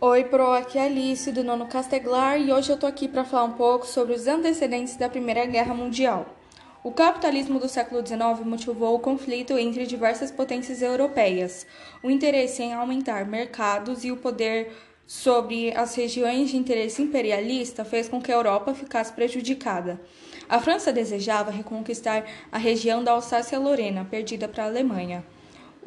Oi, Pro, aqui é Alice do nono Casteglar e hoje eu tô aqui para falar um pouco sobre os antecedentes da Primeira Guerra Mundial. O capitalismo do século XIX motivou o conflito entre diversas potências europeias. O interesse em aumentar mercados e o poder sobre as regiões de interesse imperialista fez com que a Europa ficasse prejudicada. A França desejava reconquistar a região da Alsácia-Lorena, perdida para a Alemanha.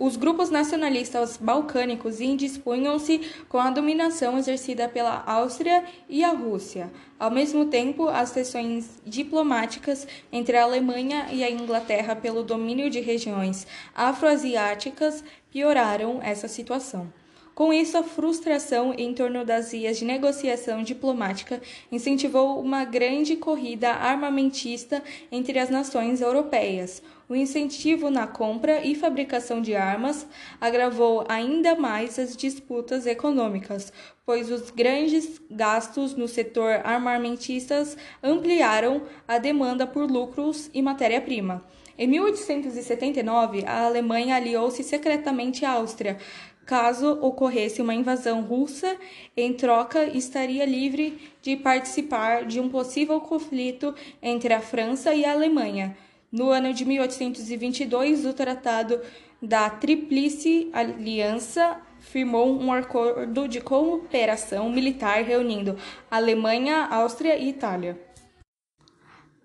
Os grupos nacionalistas balcânicos indispunham-se com a dominação exercida pela Áustria e a Rússia. Ao mesmo tempo, as tensões diplomáticas entre a Alemanha e a Inglaterra pelo domínio de regiões afroasiáticas pioraram essa situação. Com isso, a frustração em torno das vias de negociação diplomática incentivou uma grande corrida armamentista entre as nações europeias. O incentivo na compra e fabricação de armas agravou ainda mais as disputas econômicas, pois os grandes gastos no setor armamentistas ampliaram a demanda por lucros e matéria-prima. Em 1879, a Alemanha aliou-se secretamente à Áustria, Caso ocorresse uma invasão russa, em troca estaria livre de participar de um possível conflito entre a França e a Alemanha. No ano de 1822, o Tratado da Tríplice Aliança firmou um acordo de cooperação militar reunindo Alemanha, Áustria e Itália.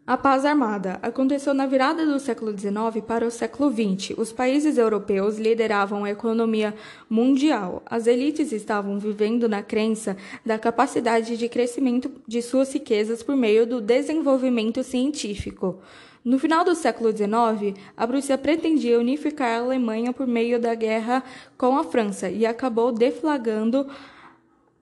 A paz armada aconteceu na virada do século XIX para o século XX. Os países europeus lideravam a economia mundial. As elites estavam vivendo na crença da capacidade de crescimento de suas riquezas por meio do desenvolvimento científico. No final do século XIX, a Rússia pretendia unificar a Alemanha por meio da guerra com a França e acabou deflagrando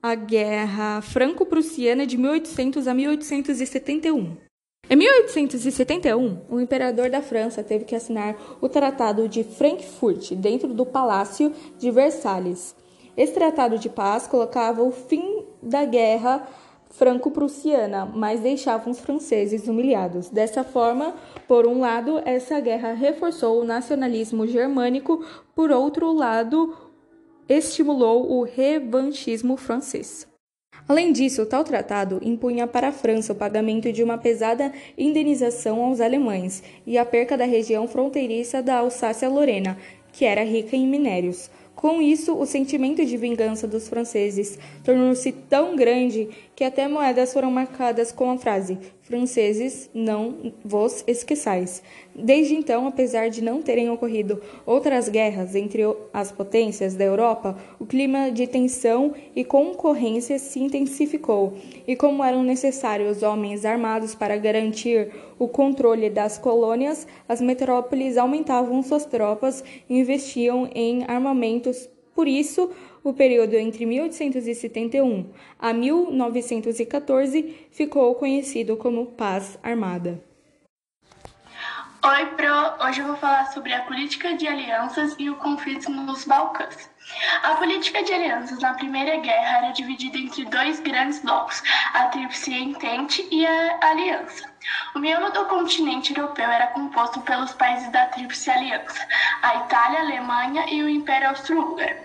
a Guerra Franco-Prussiana de 1800 a 1871. Em 1871, o imperador da França teve que assinar o Tratado de Frankfurt dentro do Palácio de Versalhes. Esse tratado de paz colocava o fim da guerra franco-prussiana, mas deixava os franceses humilhados. Dessa forma, por um lado, essa guerra reforçou o nacionalismo germânico, por outro lado, estimulou o revanchismo francês. Além disso, tal tratado impunha para a França o pagamento de uma pesada indenização aos alemães e a perca da região fronteiriça da Alsácia-Lorena, que era rica em minérios. Com isso, o sentimento de vingança dos franceses tornou-se tão grande que até moedas foram marcadas com a frase: Franceses, não vos esqueçais. Desde então, apesar de não terem ocorrido outras guerras entre as potências da Europa, o clima de tensão e concorrência se intensificou, e como eram necessários homens armados para garantir o controle das colônias, as metrópoles aumentavam suas tropas e investiam em armamentos. Por isso, o período entre 1871 a 1914 ficou conhecido como Paz Armada. Oi, Pro! Hoje eu vou falar sobre a política de alianças e o conflito nos Balcãs. A política de alianças na Primeira Guerra era dividida entre dois grandes blocos, a Tríplice Entente e a Aliança. O miolo do continente europeu era composto pelos países da Tríplice Aliança, a Itália, a Alemanha e o Império Austro-Húngaro.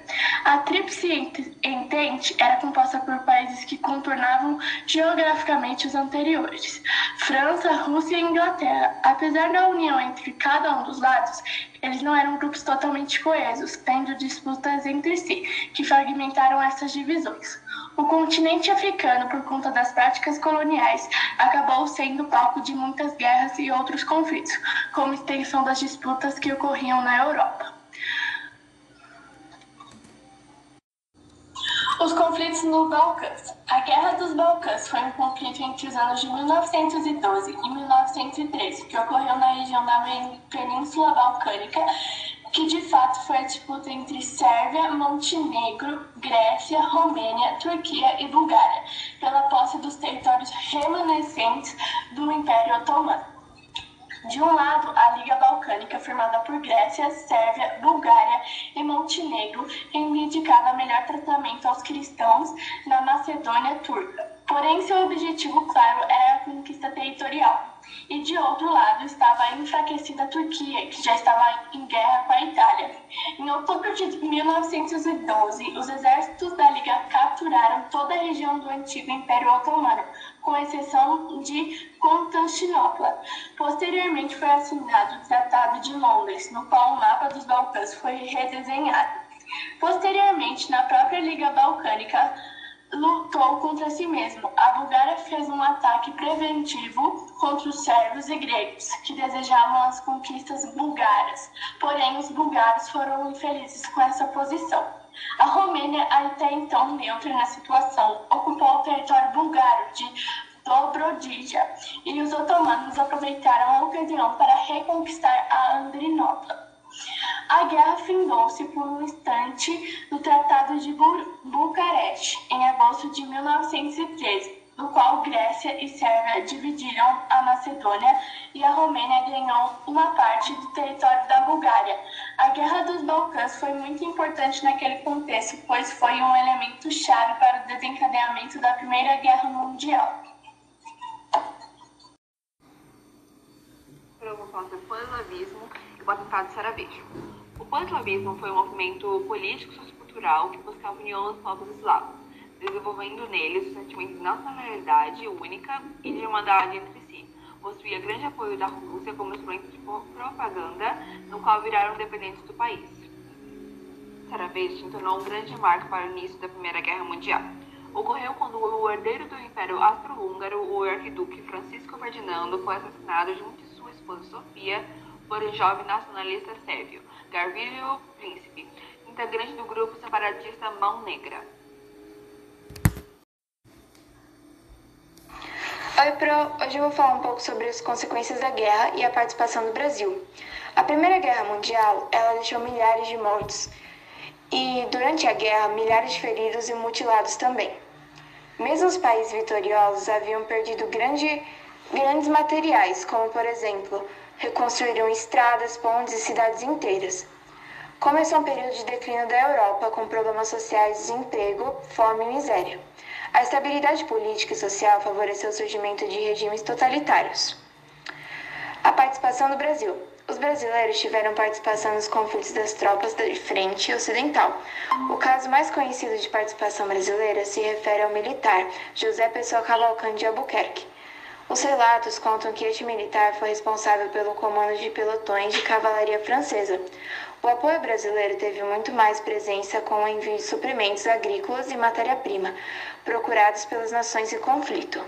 A Tríplice Entente era composta por países que contornavam geograficamente os anteriores, França, Rússia e Inglaterra. Apesar da união entre cada um dos lados, eles não eram grupos totalmente coesos, tendo disputas entre si, que fragmentaram essas divisões. O continente africano, por conta das práticas coloniais, acabou sendo palco de muitas guerras e outros conflitos, como extensão das disputas que ocorriam na Europa. Os conflitos nos Balcãs. A Guerra dos Balcãs foi um conflito entre os anos de 1912 e 1913, que ocorreu na região da Península Balcânica, que de fato foi a disputa entre Sérvia, Montenegro, Grécia, Romênia, Turquia e Bulgária, pela posse dos territórios remanescentes do Império Otomano. De um lado, a Liga Balcânica, formada por Grécia, Sérvia, Bulgária e Montenegro, reivindicava melhor tratamento aos cristãos na Macedônia turca. Porém, seu objetivo claro era a conquista territorial. E de outro lado estava a enfraquecida Turquia, que já estava em guerra com a Itália. Em outubro de 1912, os exércitos da Liga capturaram toda a região do antigo Império Otomano, com exceção de Constantinopla. Posteriormente foi assinado o Tratado de Londres, no qual o mapa dos Balcãs foi redesenhado. Posteriormente, na própria Liga Balcânica, lutou contra si mesmo. A Bulgária fez um ataque preventivo contra os sérvios e gregos, que desejavam as conquistas bulgaras. Porém, os bulgaros foram infelizes com essa posição. A Romênia, até então neutra na situação, ocupou o território bulgaro de Dobrodija e os otomanos aproveitaram a ocasião para reconquistar a Andrinópla. A guerra findou-se por um instante no Tratado de Bucareste, em agosto de 1913, no qual Grécia e Sérvia dividiram a Macedônia e a Romênia ganhou uma parte do território da Bulgária. A Guerra dos Balcãs foi muito importante naquele contexto, pois foi um elemento chave para o desencadeamento da Primeira Guerra Mundial. Promoção do pan-eslavismo e o atentado saravejo. O pan-eslavismo foi um movimento político sociocultural que buscava união dos povos eslavos, desenvolvendo neles o sentimento de nacionalidade única e de irmandade entre si. Possuía grande apoio da Rússia como instrumento de propaganda, no qual viraram dependentes do país. Sarajevo se tornou um grande marco para o início da Primeira Guerra Mundial. Ocorreu quando o herdeiro do Império Austro-Húngaro, o arquiduque Francisco Ferdinando, foi assassinado de sua esposa por um jovem nacionalista sérvio, Garvilho Príncipe, integrante do grupo separatista Mão Negra. Oi, Pro! Hoje eu vou falar um pouco sobre as consequências da guerra e a participação do Brasil. A Primeira Guerra Mundial, ela deixou milhares de mortos e, durante a guerra, milhares de feridos e mutilados também. Mesmo os países vitoriosos haviam perdido grande, grandes materiais, como, por exemplo, reconstruíram estradas, pontes e cidades inteiras. Começou um período de declínio da Europa, com problemas sociais, desemprego, fome e miséria. A estabilidade política e social favoreceu o surgimento de regimes totalitários. A participação do Brasil. Os brasileiros tiveram participação nos conflitos das tropas da frente ocidental. O caso mais conhecido de participação brasileira se refere ao militar José Pessoa Cavalcante de Albuquerque, os relatos contam que este militar foi responsável pelo comando de pelotões de cavalaria francesa. O apoio brasileiro teve muito mais presença com o envio de suprimentos agrícolas e matéria-prima procurados pelas nações em conflito.